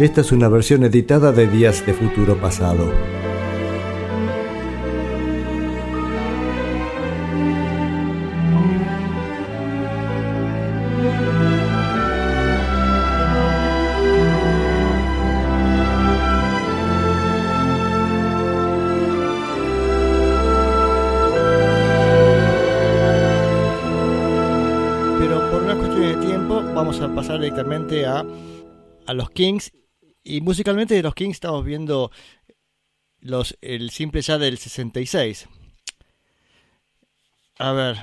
Esta es una versión editada de Días de Futuro Pasado. Pero por una cuestión de tiempo vamos a pasar directamente a, a los Kings. Y musicalmente de los Kings estamos viendo los, el simple ya del 66. A ver,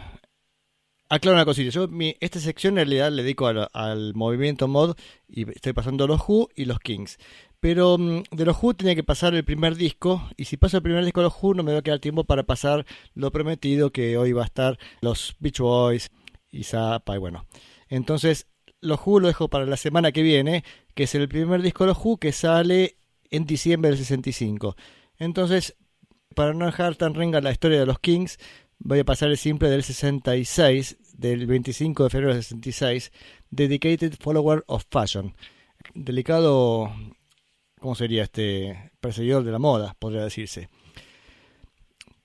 aclaro una cosita. Yo mi, esta sección en realidad le dedico al, movimiento mod y estoy pasando los Who y los Kings. Pero mm, de los Who tenía que pasar el primer disco y si paso el primer disco de los Who no me va a quedar tiempo para pasar lo prometido que hoy va a estar los Beach Boys y Zappa y bueno. Entonces los Who lo dejo para la semana que viene, que es el primer disco de los Who que sale en diciembre del 65. Entonces, para no dejar tan renga la historia de los Kings, voy a pasar el simple del 66, del 25 de febrero del 66, Dedicated Follower of Fashion. Delicado, ¿cómo sería este? Perseguidor de la moda, podría decirse.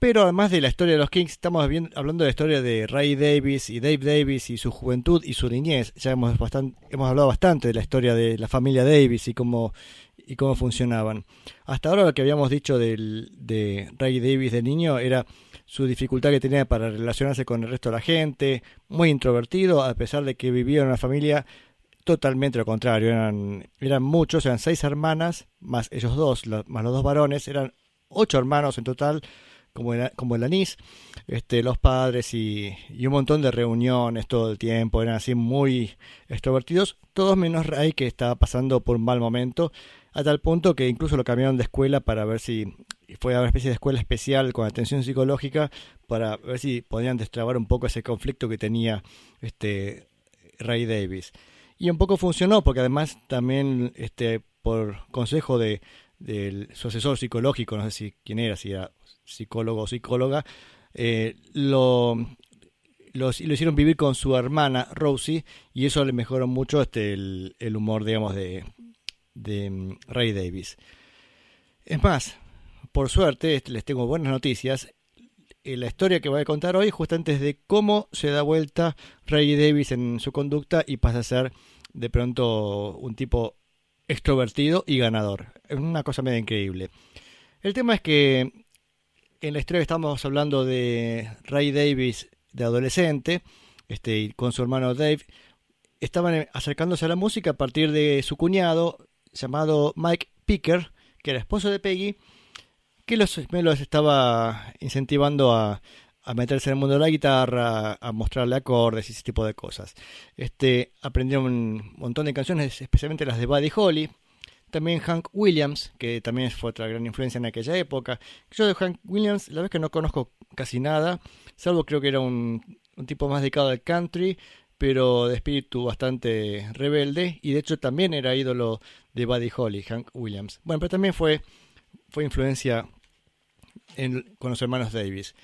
Pero además de la historia de los Kings, estamos viendo, hablando de la historia de Ray Davis y Dave Davis y su juventud y su niñez. Ya hemos, bastante, hablado bastante de la historia de la familia Davis y cómo, y cómo funcionaban. Hasta ahora lo que habíamos dicho del, de Ray Davis de niño era su dificultad que tenía para relacionarse con el resto de la gente, muy introvertido, a pesar de que vivía en una familia totalmente lo contrario. Eran, eran muchos, eran seis hermanas, más ellos dos, más los dos varones, eran ocho hermanos en total como el, como el anís, este, los padres y, un montón de reuniones todo el tiempo, eran así muy extrovertidos, todos menos Ray que estaba pasando por un mal momento, a tal punto que incluso lo cambiaron de escuela para ver si fue a una especie de escuela especial con atención psicológica para ver si podían destrabar un poco ese conflicto que tenía este Ray Davis. Y un poco funcionó porque además también este por consejo de, de su asesor psicológico, no sé si quién era, si era psicólogo o psicóloga, eh, lo, lo, hicieron vivir con su hermana Rosie y eso le mejoró mucho este, el, el humor, digamos, de, de um, Ray Davis. Es más, por suerte, este, les tengo buenas noticias. Eh, la historia que voy a contar hoy justamente es de cómo se da vuelta Ray Davis en su conducta y pasa a ser de pronto un tipo extrovertido y ganador. Es una cosa medio increíble. El tema es que en la historia estamos hablando de Ray Davis de adolescente, este, con su hermano Dave, estaban acercándose a la música a partir de su cuñado llamado Mike Picker, que era esposo de Peggy, que los los estaba incentivando a, a, meterse en el mundo de la guitarra, a mostrarle acordes y ese tipo de cosas. Este, aprendieron un montón de canciones, especialmente las de Buddy Holly, también Hank Williams, que también fue otra gran influencia en aquella época. Yo de Hank Williams, la vez que no conozco casi nada, salvo creo que era un, tipo más dedicado al country, pero de espíritu bastante rebelde, y de hecho también era ídolo de Buddy Holly, Hank Williams. Bueno, pero también fue, fue influencia en, con los hermanos Davis.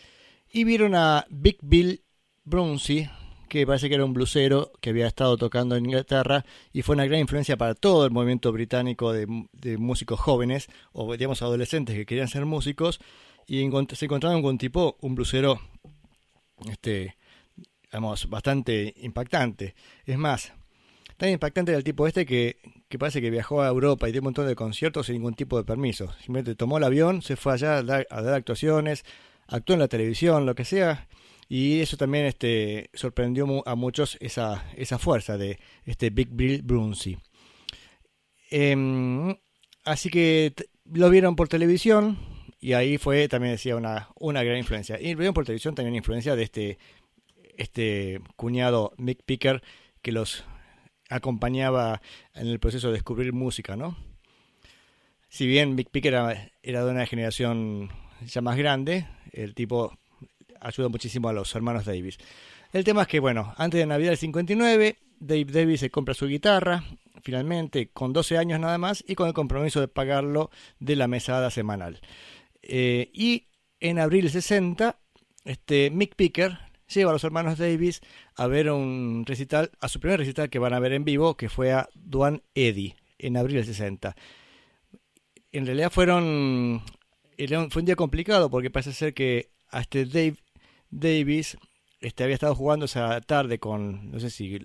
Y vieron a Big Bill Brunsey, que parece que era un blusero que había estado tocando en Inglaterra y fue una gran influencia para todo el movimiento británico de, de músicos jóvenes o digamos adolescentes que querían ser músicos y se encontraron con un tipo, un blusero, este, digamos, bastante impactante. Es más, tan impactante era el tipo este que, que parece que viajó a Europa y dio un montón de conciertos sin ningún tipo de permiso. Simplemente tomó el avión, se fue allá a dar, a dar actuaciones, actuó en la televisión, lo que sea, y eso también este, sorprendió a muchos esa, esa fuerza de este Big Bill Brunsey. Eh, así que lo vieron por televisión y ahí fue también decía una, una gran influencia. Y lo vieron por televisión también influencia de este, este cuñado Mick Picker que los acompañaba en el proceso de descubrir música, ¿no? Si bien Mick Picker era de una generación ya más grande, el tipo ayuda muchísimo a los hermanos Davis. El tema es que, bueno, antes de Navidad del 59, Dave Davis se compra su guitarra, finalmente, con 12 años nada más, y con el compromiso de pagarlo de la mesada semanal. Eh, y en abril 60, este, Mick Picker lleva a los hermanos Davis a ver un recital, a su primer recital que van a ver en vivo, que fue a Duane Eddy, en abril del 60. En realidad fueron fue un día complicado porque parece ser que a este Dave Davis este, había estado jugando esa tarde con, no sé si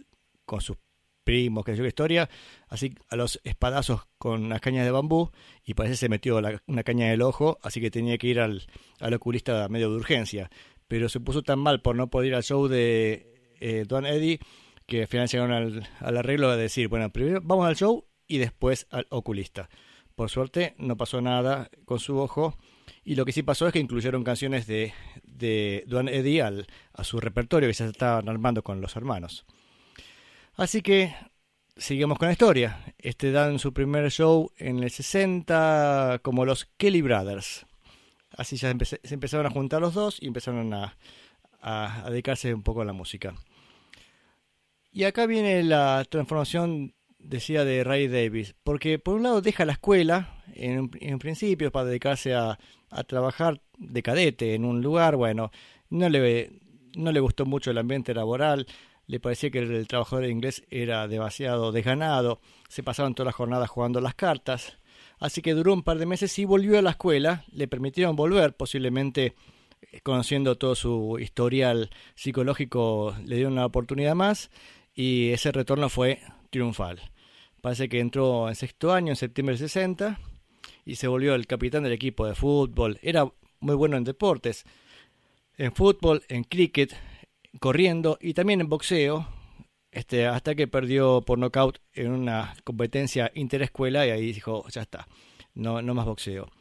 con sus primos, que sé yo historia, así a los espadazos con las cañas de bambú y parece que se metió una caña en el ojo, así que tenía que ir al, al oculista medio de urgencia. Pero se puso tan mal por no poder ir al show de eh, Don Eddie que al llegaron al, al arreglo de decir, bueno, primero vamos al show y después al oculista. Por suerte no pasó nada con su ojo y lo que sí pasó es que incluyeron canciones de, de Duane Eddy al, a su repertorio que se estaban armando con los hermanos. Así que seguimos con la historia. Este dan su primer show en el 60 como los Kelly Brothers. Así ya se empezaron a juntar los dos y empezaron a, a dedicarse un poco a la música. Y acá viene la transformación decía de Ray Davis, porque por un lado deja la escuela en, en principio para dedicarse a, a, trabajar de cadete en un lugar, bueno, no le, no le gustó mucho el ambiente laboral, le parecía que el, trabajador inglés era demasiado desganado, se pasaban todas las jornadas jugando las cartas, así que duró un par de meses y volvió a la escuela, le permitieron volver, posiblemente eh, conociendo todo su historial psicológico le dieron una oportunidad más y ese retorno fue triunfal. Parece que entró en sexto año, en septiembre del 60, y se volvió el capitán del equipo de fútbol. Era muy bueno en deportes, en fútbol, en cricket, corriendo y también en boxeo, este, hasta que perdió por nocaut en una competencia interescuela y ahí dijo, ya está, no, no más boxeo.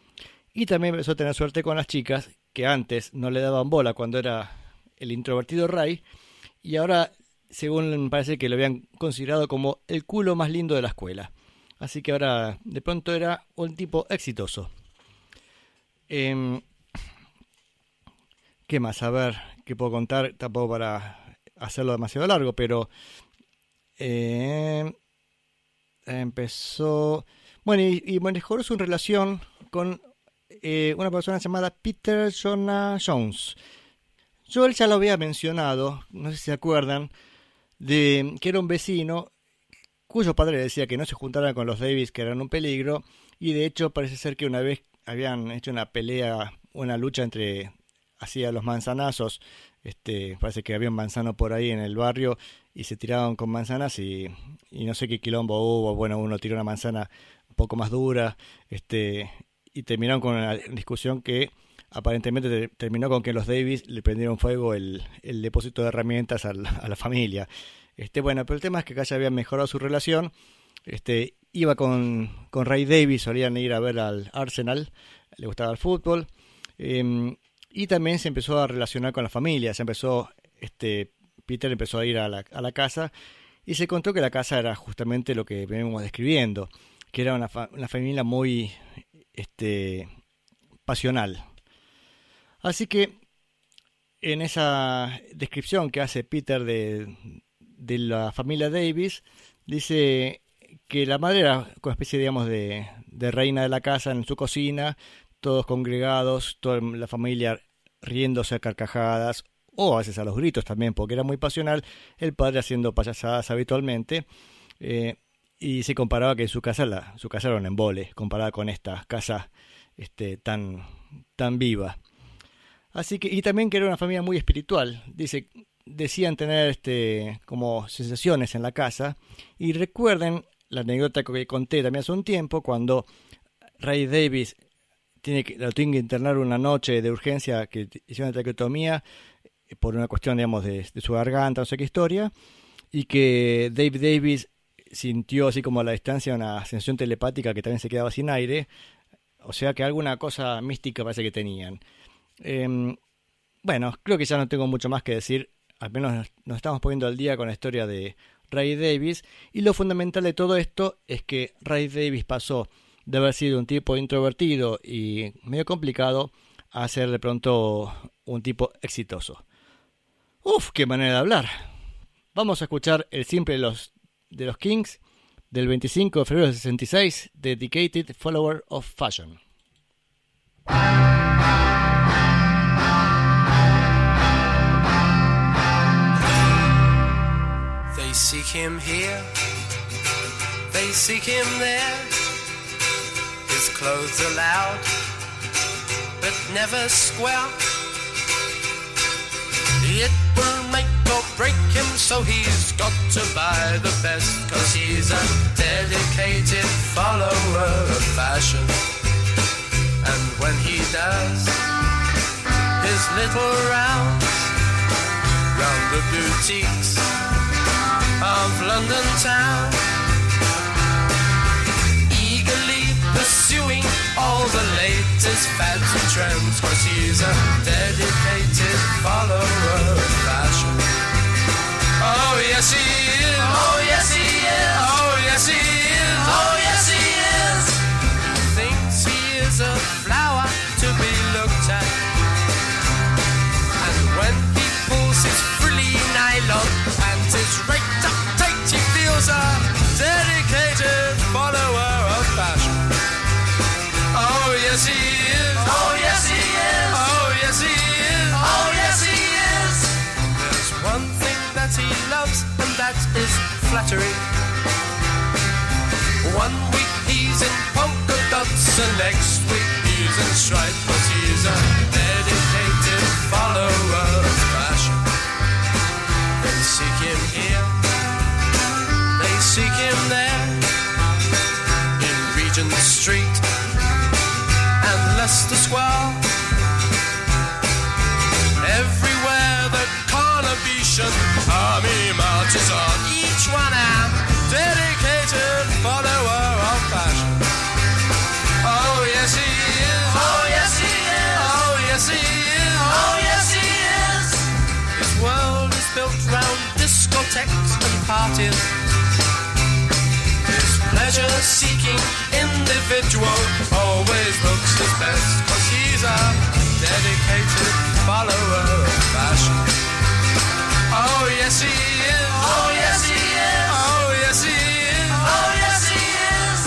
Y también empezó a tener suerte con las chicas, que antes no le daban bola cuando era el introvertido Ray, y ahora según parece que lo habían considerado como el culo más lindo de la escuela. Así que ahora de pronto era un tipo exitoso. Em, ¿Qué más? A ver, ¿qué puedo contar? Tampoco para hacerlo demasiado largo, pero em, empezó... Bueno, y, mejoró su relación con eh, una persona llamada Peter Jonah Jones. Yo él ya lo había mencionado, no sé si se acuerdan, de que era un vecino cuyo padre decía que no se juntara con los Davis, que eran un peligro, y de hecho parece ser que una vez habían hecho una pelea, una lucha entre hacía los manzanazos, este, parece que había un manzano por ahí en el barrio y se tiraban con manzanas y, y no sé qué quilombo hubo, bueno, uno tiró una manzana un poco más dura, este, y terminaron con una discusión que aparentemente terminó con que los Davis le prendieron fuego el, depósito de herramientas a la, familia. Este, bueno, pero el tema es que acá ya habían mejorado su relación. Este, iba con, Ray Davis, solían ir a ver al Arsenal, le gustaba el fútbol. Em, y también se empezó a relacionar con la familia, se empezó, este, Peter empezó a ir a la, a la casa y se contó que la casa era justamente lo que venimos describiendo, que era una, una familia muy este, pasional, Así que en esa descripción que hace Peter de, la familia Davis, dice que la madre era una especie, digamos, de, reina de la casa en su cocina, todos congregados, toda la familia riéndose a carcajadas, o a veces a los gritos también, porque era muy pasional, el padre haciendo payasadas habitualmente, eh, y se comparaba que su casa, la, su casa era un embole, comparada con esta casa este, tan, tan viva. Así que, y también que era una familia muy espiritual. Dice, decían tener este, como sensaciones en la casa. Y recuerden la anécdota que conté también hace un tiempo, cuando Ray Davis tiene que, lo tiene que internar una noche de urgencia que hicieron una traqueotomía eh, por una cuestión, digamos, de, de, su garganta, no sé qué historia, y que Dave Davis sintió así como a la distancia una sensación telepática que también se quedaba sin aire, o sea que alguna cosa mística parece que tenían. Em, bueno, creo que ya no tengo mucho más que decir. Al menos nos estamos poniendo al día con la historia de Ray Davis. Y lo fundamental de todo esto es que Ray Davis pasó de haber sido un tipo introvertido y medio complicado a ser de pronto un tipo exitoso. Uf, qué manera de hablar. Vamos a escuchar el simple de los, de los Kings del 25 de febrero de 66, Dedicated Follower of Fashion. They seek him here, they seek him there, his clothes are loud, but never square. It will make or break him, so he's got to buy the best, cause he's a dedicated follower of fashion. And when he does his little rounds round the boutiques of London town, eagerly pursuing all the latest fads and trends, cause he's a dedicated follower of fashion. Oh yes he is. Oh yes he is. Oh yes he is. Oh yes he is. Thinks he is a flower to be looked at. And when he pulls his frilly nylon that is flattery. One week he's in polka dots, and next week he's in stripes, he's a pleasure-seeking individual always looks his best, cause he's a dedicated follower of fashion. Oh yes he is. Oh yes he is. Oh yes he is. Oh yes he is.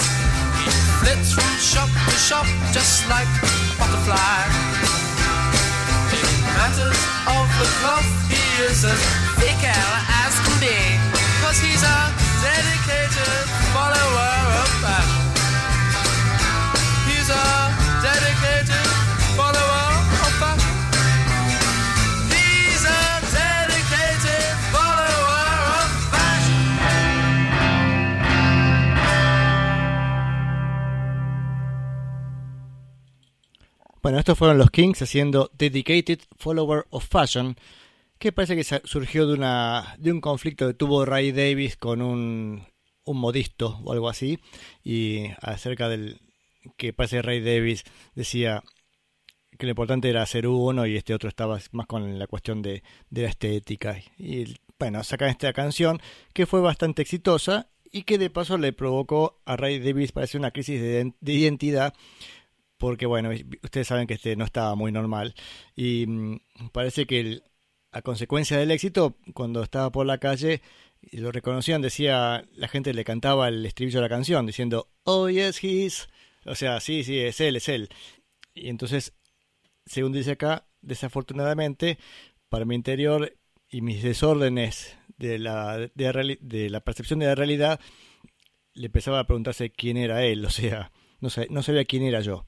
He flits from shop to shop just like a butterfly. In matters of the cloth, he is as fickle as can be, cause he's a dedicated follower. Bueno, estos fueron los Kings haciendo Dedicated Follower of Fashion, que parece que surgió de, una, de un conflicto que tuvo Ray Davis con un, un modisto o algo así, y acerca del que parece Ray Davis decía que lo importante era ser uno y este otro estaba más con la cuestión de, de la estética. Y bueno, sacan esta canción que fue bastante exitosa y que de paso le provocó a Ray Davis parece una crisis de, de identidad porque bueno, ustedes saben que este no estaba muy normal y mm, parece que a consecuencia del éxito, cuando estaba por la calle lo reconocían, decía, la gente le cantaba el estribillo de la canción diciendo, oh yes, he's, o sea, sí, sí, es él, es él. Y entonces, según dice acá, desafortunadamente, para mi interior y mis desórdenes de la, de de la percepción de la realidad, le empezaba a preguntarse quién era él, o sea, no, sa- no sabía quién era yo.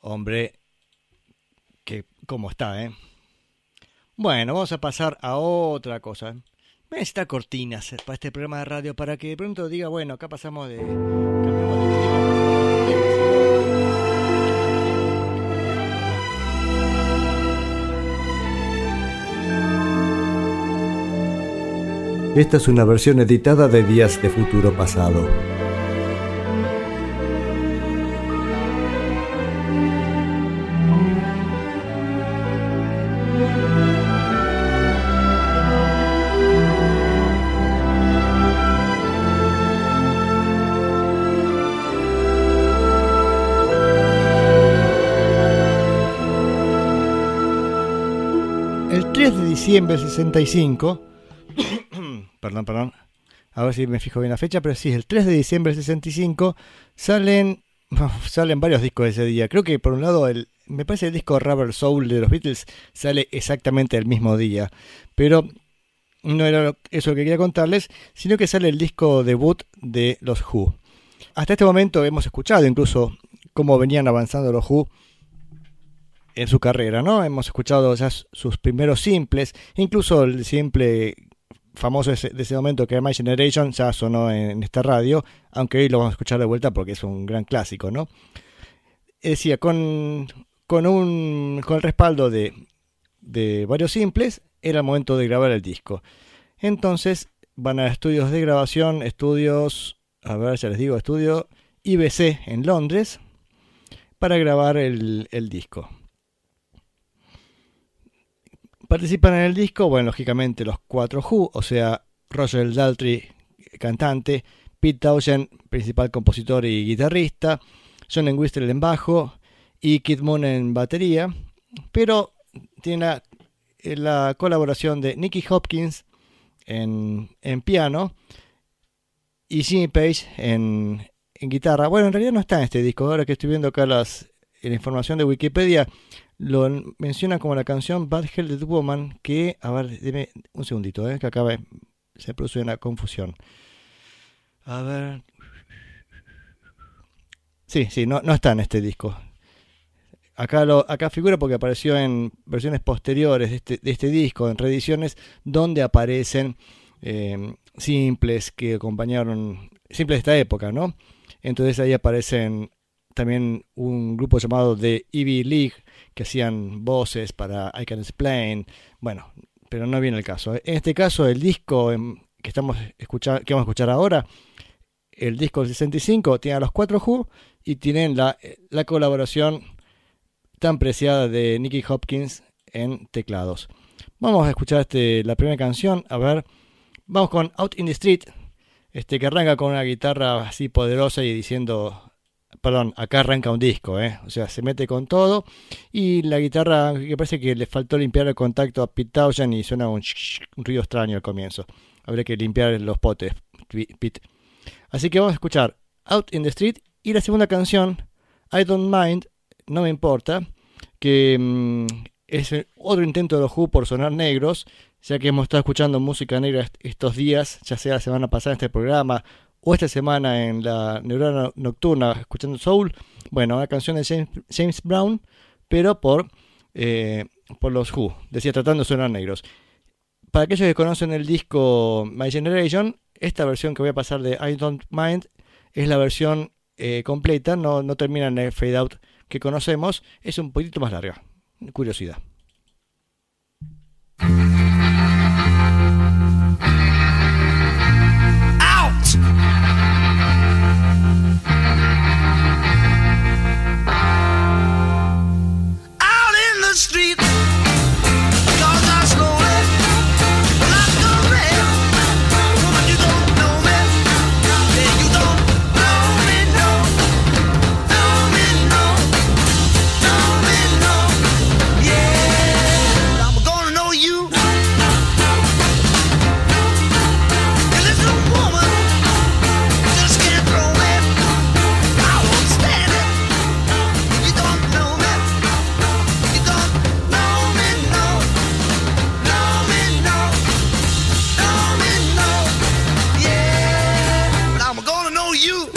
Hombre, que cómo está, ¿eh? Bueno, vamos a pasar a otra cosa. Voy a necesitar cortinas para este programa de radio para que de pronto diga, bueno, acá pasamos de... Esta es una versión editada de Días de Futuro Pasado. El 3 de diciembre del 65, perdón, perdón, a ver si me fijo bien la fecha, pero sí, el 3 de diciembre del 65 salen, salen varios discos ese día. Creo que por un lado, el, me parece el disco Rubber Soul de los Beatles sale exactamente el mismo día, pero no era eso lo que quería contarles, sino que sale el disco debut de los Who. Hasta este momento hemos escuchado incluso cómo venían avanzando los Who en su carrera, ¿no? Hemos escuchado ya sus primeros simples, incluso el simple famoso de ese, momento que era My Generation ya sonó en, esta radio, aunque hoy lo vamos a escuchar de vuelta porque es un gran clásico, ¿no? Decía, con, con, un, con el respaldo de, de varios simples, era el momento de grabar el disco. Entonces van a estudios de grabación, estudios, a ver, ya les digo, estudio IBC en Londres, para grabar el disco. Participan en el disco, bueno, lógicamente los cuatro Who, o sea, Roger Daltrey, cantante, Pete Townshend, principal compositor y guitarrista, John Entwistle en bajo y Kid Moon en batería, pero tiene la, la colaboración de Nicky Hopkins en, en piano y Jimmy Page en, en guitarra. Bueno, en realidad no está en este disco, ahora que estoy viendo acá las, la información de Wikipedia, lo menciona como la canción Bad Headed Woman, que, a ver, dime un segundito, eh, que acaba, se produce una confusión. A ver. Sí, sí, no, no está en este disco. Acá, lo, acá figura porque apareció en versiones posteriores de este, de este disco, en reediciones, donde aparecen eh, simples que acompañaron, simples de esta época, ¿no? Entonces ahí aparecen también un grupo llamado The Ivy League que hacían voces para I Can Explain. Bueno, pero no viene el caso. En este caso, el disco em, que estamos escuchar, que vamos a escuchar ahora, el disco del 65, tiene a los cuatro Who y tienen la, la colaboración tan preciada de Nicky Hopkins en teclados. Vamos a escuchar este, la primera canción. A ver, vamos con Out in the Street, este que arranca con una guitarra así poderosa y diciendo perdón, acá arranca un disco, ¿eh? o sea, se mete con todo y la guitarra, que parece que le faltó limpiar el contacto a Pete Townshend y suena un, un ruido extraño al comienzo. Habría que limpiar los potes, Pete. Así que vamos a escuchar Out in the Street y la segunda canción, I Don't Mind, no me importa, que mmm, es otro intento de los Who por sonar negros, ya que hemos estado escuchando música negra estos días, ya sea la semana pasada en este programa o esta semana en la Neurona Nocturna escuchando Soul, bueno, una canción de James, Brown, pero por, eh, por los Who, decía tratando de sonar negros. Para aquellos que conocen el disco My Generation, esta versión que voy a pasar de I Don't Mind es la versión eh, completa, no, no termina en el fade out que conocemos, es un poquito más larga. Curiosidad. Street. you.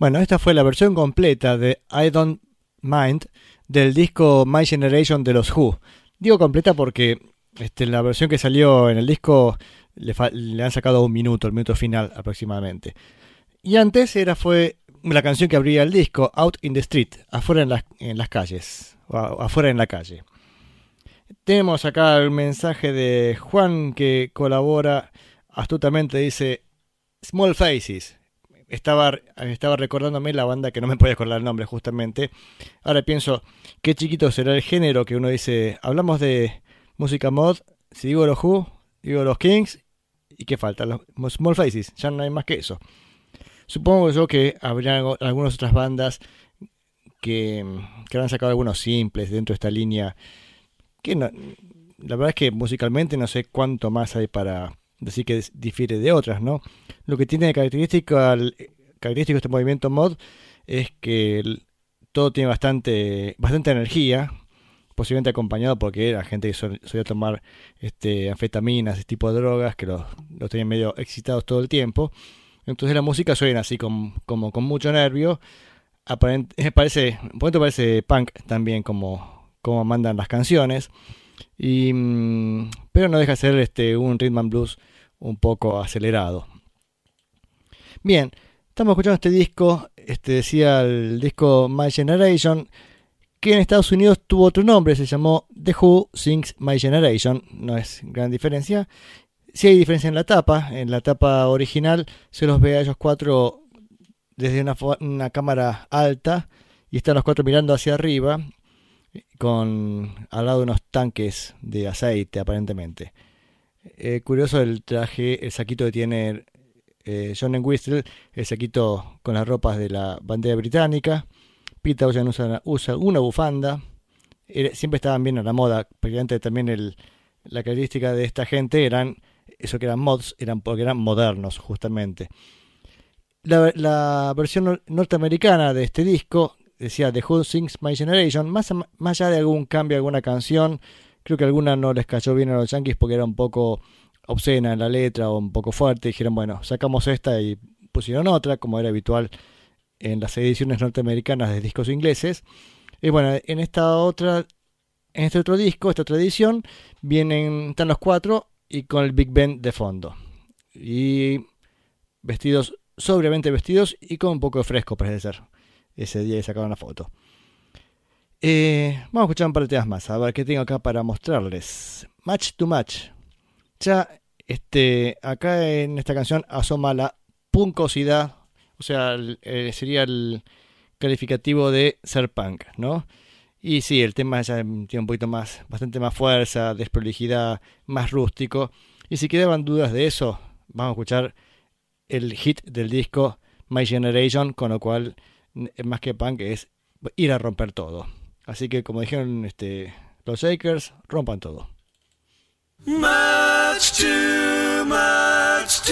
Bueno, esta fue la versión completa de I Don't Mind del disco My Generation de los Who. Digo completa porque este, la versión que salió en el disco le, han sacado un minuto, el minuto final aproximadamente. Y antes era fue la canción que abría el disco, Out in the Street, afuera en las, calles, afuera en la calle. Tenemos acá el mensaje de Juan que colabora astutamente, dice Small Faces. Estaba, estaba recordándome la banda que no me podía acordar el nombre justamente. Ahora pienso, qué chiquito será el género que uno dice, hablamos de música mod, si digo los Who, digo los Kings, ¿y qué falta? Los Small Faces, ya no hay más que eso. Supongo yo que habría algo- algunas otras bandas que, que habrán sacado algunos simples dentro de esta línea. Que no, la verdad es que musicalmente no sé cuánto más hay para decir que difiere de otras, ¿no? Lo que tiene de característico este movimiento mod es que todo tiene bastante, bastante energía, posiblemente acompañado porque era gente que sol- solía tomar este, anfetaminas, ese tipo de drogas que los, los tenían medio excitados todo el tiempo. Entonces la música suena así con- como con mucho nervio. Aparent- eh, parece, por momento parece punk también como, como mandan las canciones. Y, mm, pero no deja de ser este, un rhythm and blues un poco acelerado. Bien, estamos escuchando este disco, este decía el disco My Generation, que en Estados Unidos tuvo otro nombre, se llamó The Who Sings My Generation, no es gran diferencia. Sí hay diferencia en la tapa, en la tapa original se los ve a ellos cuatro desde una, cámara alta y están los cuatro mirando hacia arriba con al lado unos tanques de aceite aparentemente. Eh, curioso el traje, el saquito que tiene eh, John Whistle, el saquito con las ropas de la bandera británica. Pete Townshend usa, usa una bufanda. Siempre estaban bien a la moda. Prácticamente también el, la característica de esta gente eran, eso que eran mods, eran porque eran modernos justamente. La, versión nor- norteamericana de este disco decía The Who Sings My Generation, más allá de algún cambio, alguna canción, creo que alguna no les cayó bien a los Yankees porque era un poco obscena en la letra o un poco fuerte. Dijeron, bueno, sacamos esta y pusieron otra, como era habitual en las ediciones norteamericanas de discos ingleses. Y bueno, en esta otra, en este otro disco, esta otra edición, vienen, están los cuatro y con el Big Ben de fondo. Y vestidos, sobriamente vestidos y con un poco de fresco, parece ser. Ese día sacaron la foto. Eh, vamos a escuchar un par de temas más, a ver qué tengo acá para mostrarles. Match to Match. Ya, este, acá en esta canción asoma la puncosidad, o sea, eh, sería el calificativo de ser punk, ¿no? Y sí, el tema ya tiene un poquito más, bastante más fuerza, desprolijidad, más rústico. Y si quedaban dudas de eso, vamos a escuchar el hit del disco My Generation, con lo cual, más que punk, es ir a romper todo. Así que, como dijeron este, los Shakers, rompan todo. Much too much.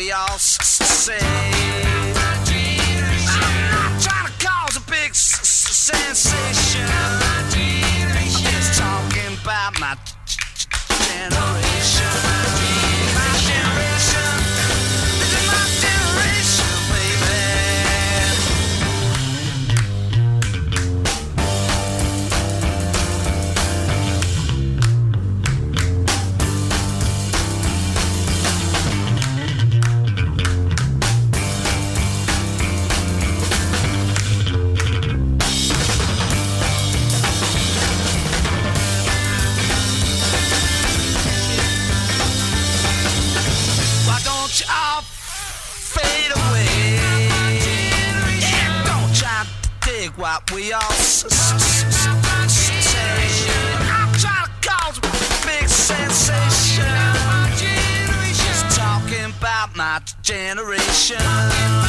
We all say. Generation.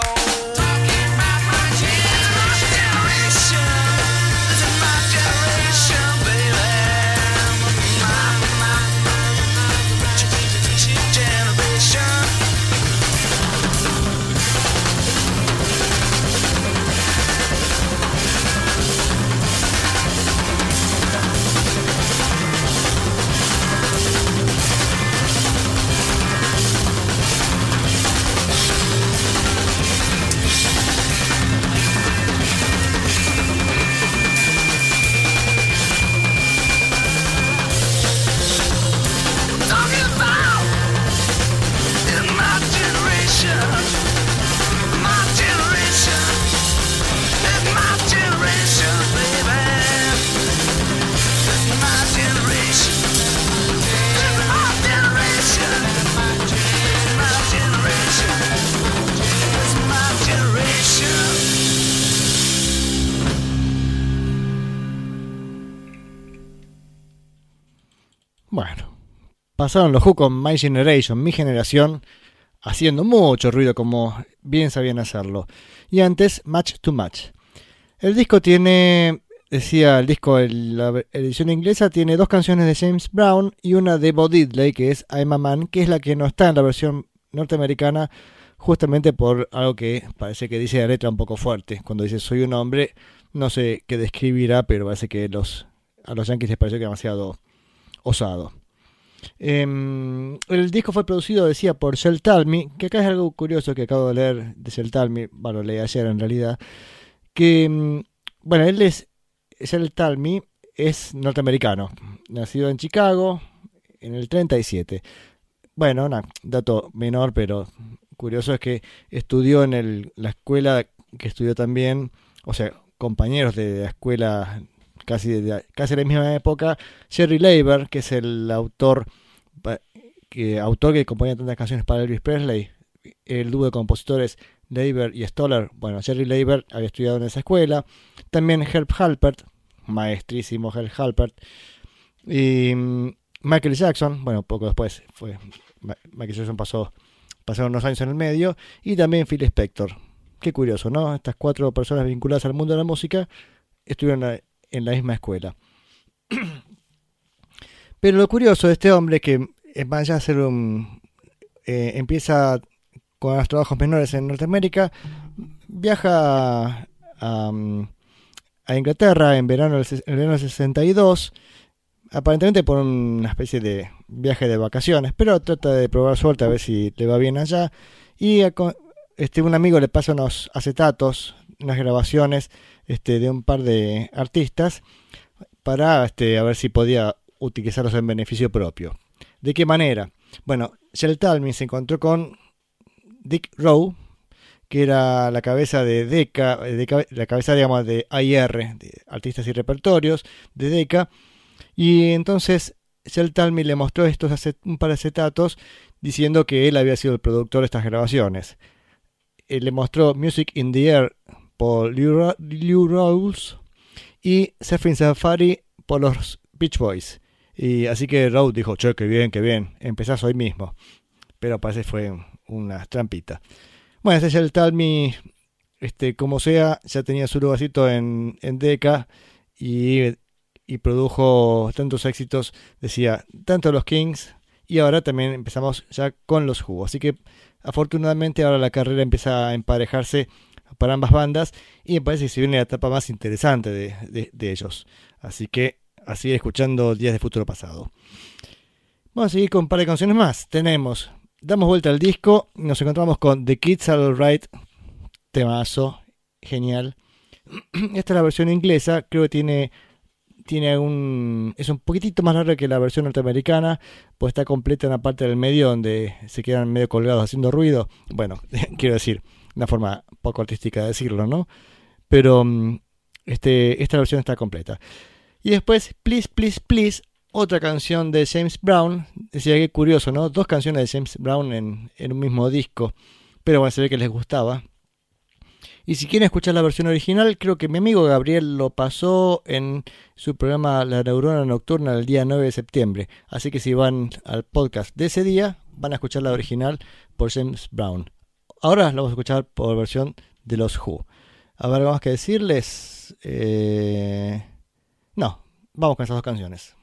Before I pasaron los Who con My Generation, mi generación, haciendo mucho ruido como bien sabían hacerlo. Y antes, Match to Match. El disco tiene, decía el disco, el- la edición inglesa tiene dos canciones de James Brown y una de Bo Diddley, que es I'm a Man, que es la que no está en la versión norteamericana, justamente por algo que parece que dice la letra un poco fuerte. Cuando dice soy un hombre, no sé qué describirá, pero parece que los, a los yankees les pareció demasiado osado. Em, el disco fue producido, decía, por Shel Talmy, que acá es algo curioso que acabo de leer de Shel Talmy, bueno, leí ayer en realidad, que, em, bueno, él es, Shel Talmy es norteamericano, nacido en Chicago en el 37. Bueno, un dato menor, pero curioso es que estudió en el- la escuela que estudió también, o sea, compañeros de la escuela casi de casi la misma época, Jerry Leiber, que es el autor que autor que componía tantas canciones para Elvis Presley, el dúo de compositores Leiber y Stoller, bueno, Jerry Leiber había estudiado en esa escuela, también Herb Halpert, maestrísimo Herb Halpert, y mm, Michael Jackson, bueno, poco después fue Michael Jackson pasó pasaron unos años en el medio y también Phil Spector. Qué curioso, ¿no? Estas cuatro personas vinculadas al mundo de la música estuvieron en la- misma escuela. Pero lo curioso de este hombre que allá de ser un eh, empieza con los trabajos menores en Norteamérica, viaja a, mm, a Inglaterra en verano del, verano del 62, aparentemente por una especie de viaje de vacaciones, pero trata de probar suerte a ver si le va bien allá. Y a este, un amigo le pasa unos acetatos, unas grabaciones este, de un par de artistas para este, a ver si podía utilizarlos en beneficio propio. ¿De qué manera? Bueno, Shel Talmy se encontró con Dick Rowe, que era la cabeza de Decca, de cabe- la cabeza, digamos, de AIR, de Artistas y Repertorios, de Decca, y entonces Shell Talmy le mostró estos acet- un par de acetatos diciendo que él había sido el productor de estas grabaciones. Eh, le mostró Music in the Air por Lou, Ra- Lou Rawls y Surfing Safari por los Beach Boys. Y así que Rawls dijo, che, qué bien, qué bien, empezás hoy mismo. Pero parece fue una trampita. Bueno, ese Shell Talmy, este, como sea, ya tenía su lugarcito en, en Decca y, y produjo tantos éxitos, decía, tanto los Kings y ahora también empezamos ya con los Who. Así que afortunadamente ahora la carrera empieza a emparejarse para ambas bandas y me parece que se viene la etapa más interesante de, de- ellos. Así que a seguir escuchando Días de Futuro Pasado. Vamos a seguir con un par de canciones más. Tenemos, damos vuelta al disco, nos encontramos con The Kids Are Alright, temazo, genial. Esta es la versión inglesa, creo que tiene tiene un es un poquitito más larga que la versión norteamericana, pues está completa en la parte del medio donde se quedan medio colgados haciendo ruido. Bueno, quiero decir, una forma poco artística de decirlo, ¿no? Pero mm, este, esta versión está completa. Y después, Please, Please, Please, otra canción de James Brown. Decía que curioso, ¿no? Dos canciones de James Brown en, en un mismo disco. Pero bueno, se ve que les gustaba. Y si quieren escuchar la versión original, creo que mi amigo Gabriel lo pasó en su programa La Neurona Nocturna el día 9 de septiembre. Así que si van al podcast de ese día, van a escuchar la original por James Brown. Ahora la vamos a escuchar por versión de los Who. A ver, ¿algo más que decirles? Eh... No, vamos con esas dos canciones.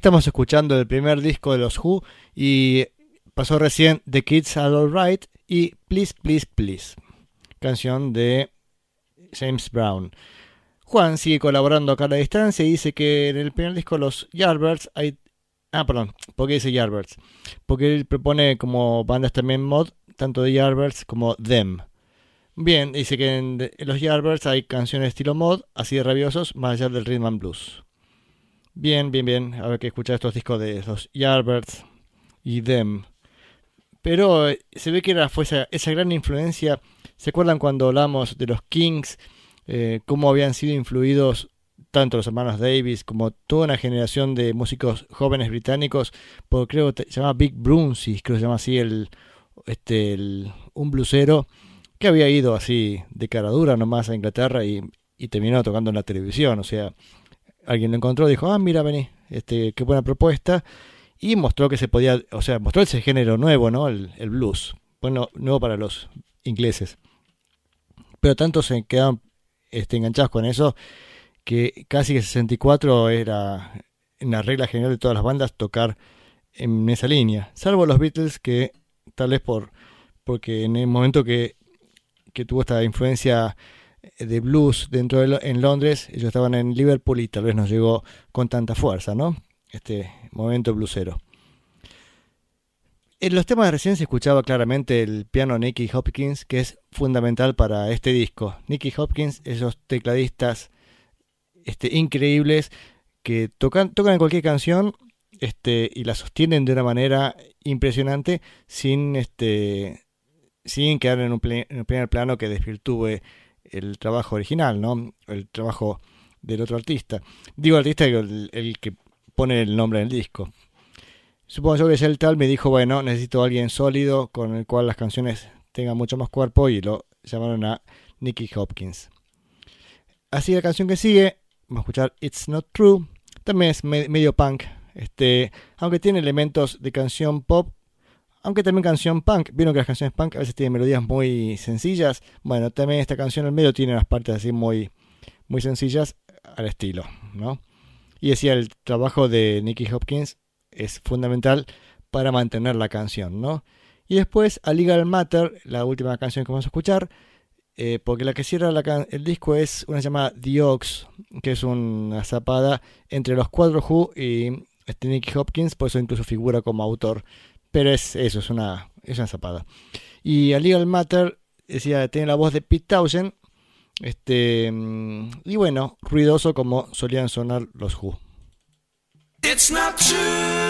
Estamos escuchando el primer disco de los Who y pasó recién The Kids Are Alright y Please, Please, Please, canción de James Brown. Juan sigue colaborando acá a la distancia y dice que en el primer disco los Yardbirds hay... Ah, perdón, ¿por qué dice Yardbirds? Porque él propone como bandas también mod, tanto de Yardbirds como Them. Bien, dice que en, los Yardbirds hay canciones estilo mod, así de rabiosos, más allá del rhythm and blues. Bien, bien, bien. Ver que escuchar estos discos de los Yardbirds y Them. Pero eh, se ve que era, fue esa, esa gran influencia. ¿Se acuerdan cuando hablamos de los Kings? Eh, cómo habían sido influidos tanto los hermanos Davis como toda una generación de músicos jóvenes británicos, por creo que se llama Big Brunsey, creo que se llama así el, este, el- un blusero que había ido así de cara dura nomás a Inglaterra y, y terminó tocando en la televisión, o sea, alguien lo encontró, dijo, ah, mira, vení, este, qué buena propuesta, y mostró que se podía, o sea, mostró ese género nuevo, ¿no? El, el blues, bueno, nuevo para los ingleses. Pero tanto se quedaron este, enganchados con eso que casi que 64 era una regla general de todas las bandas tocar en esa línea, salvo los Beatles que tal vez por porque en el momento que, que tuvo esta influencia de blues dentro de Lo- en Londres, ellos estaban en Liverpool y tal vez no llegó con tanta fuerza, ¿no? Este momento bluesero. En los temas de recién se escuchaba claramente el piano Nicky Hopkins, que es fundamental para este disco. Nicky Hopkins, esos tecladistas este, increíbles que tocan, tocan en cualquier canción este, y la sostienen de una manera impresionante sin, este, sin quedar en un, en un primer plano que desvirtúe el trabajo original, ¿no? el trabajo del otro artista. Digo artista, el, el que pone el nombre en el disco. Supongo yo que ya el tal me dijo, bueno, necesito alguien sólido con el cual las canciones tengan mucho más cuerpo y lo llamaron a Nicky Hopkins. Así la canción que sigue, vamos a escuchar It's Not True, también es me- medio punk, este, aunque tiene elementos de canción pop, aunque también canción punk. Vieron que las canciones punk a veces tienen melodías muy sencillas. Bueno, también esta canción al medio tiene unas partes así muy, muy sencillas al estilo, ¿no? Y decía, el trabajo de Nicky Hopkins es fundamental para mantener la canción, ¿no? Y después a Legal Matter, la última canción que vamos a escuchar, eh, porque la que cierra el disco es una llamada The Ox, que es una zapada entre los cuatro Who y este Nicky Hopkins, por eso incluso figura como autor. Pero es eso, es una, es una zapada. Y a Legal Matter decía, tiene la voz de Pete Townshend, este, mm, y bueno, ruidoso como solían sonar los Who. It's not true.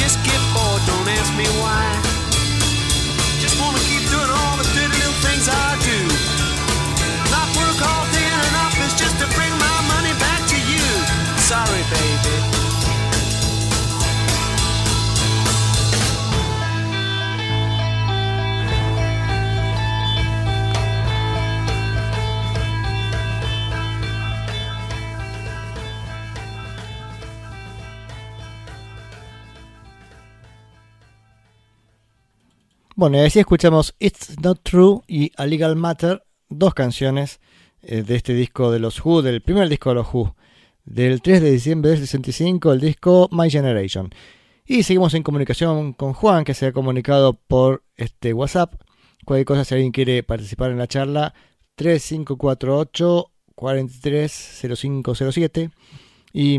Just get bored, don't ask me why. Bueno, y así escuchamos It's Not True y A Legal Matter, dos canciones eh, de este disco de los Who, del primer disco de los Who, del 3 de diciembre del 65, el disco My Generation. Y seguimos en comunicación con Juan, que se ha comunicado por este WhatsApp. Cualquier cosa, si alguien quiere participar en la charla, 3548 430507. Y,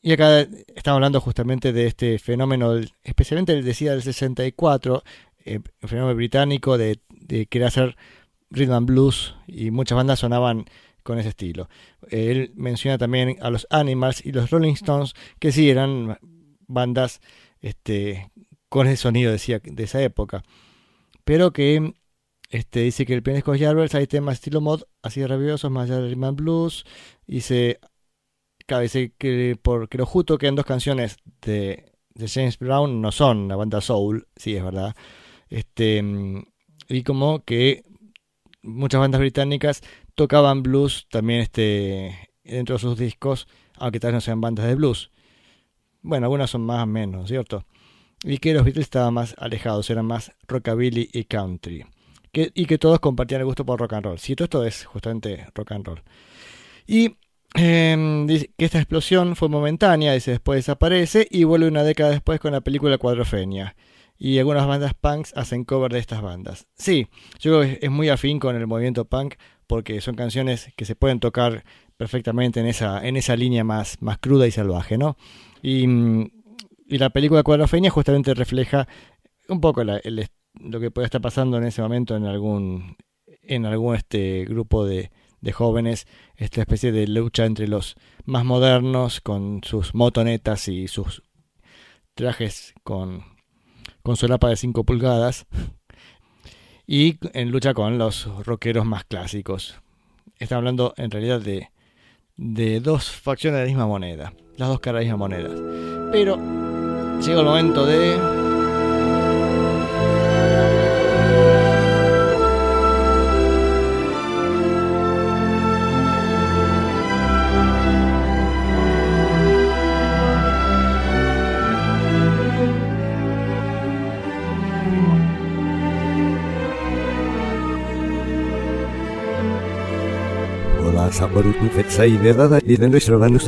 y acá estamos hablando justamente de este fenómeno, especialmente el decía del 64, eh, el fenómeno británico de, querer hacer rhythm and blues y muchas bandas sonaban con ese estilo. Eh, Él menciona también a los Animals y los Rolling Stones, que sí eran bandas este, con ese sonido decía, de esa época, pero que este, dice que el pianista Jarvis hay temas estilo mod, así rabiosos, más allá del rhythm and blues, cabe decir que porque lo justo quedan dos canciones de, James Brown no son una banda soul, sí es verdad. Este mm, y como que muchas bandas británicas tocaban blues también este dentro de sus discos, aunque tal vez no sean bandas de blues. Bueno, algunas son más o menos, ¿cierto? Y que los Beatles estaban más alejados, eran más rockabilly y country. Que, y que todos compartían el gusto por rock and roll. Sí, todo esto es justamente rock and roll. Y eh, dice que esta explosión fue momentánea, dice después desaparece y vuelve una década después con la película Cuadrofenia. Y algunas bandas punks hacen cover de estas bandas. Sí, yo creo que es muy afín con el movimiento punk porque son canciones que se pueden tocar perfectamente en esa, en esa línea más, más cruda y salvaje, ¿no? Y, mm, y la película Cuadrofenia justamente refleja un poco lo que puede estar pasando en ese momento en algún, en algún este grupo de, de jóvenes esta especie de lucha entre los más modernos con sus motonetas y sus trajes con, con solapa de 5 pulgadas y en lucha con los rockeros más clásicos. Está hablando en realidad de, de dos facciones de la misma moneda, las dos caras de la misma moneda. Pero llega el momento de... sabroque veceida de de nuestro banco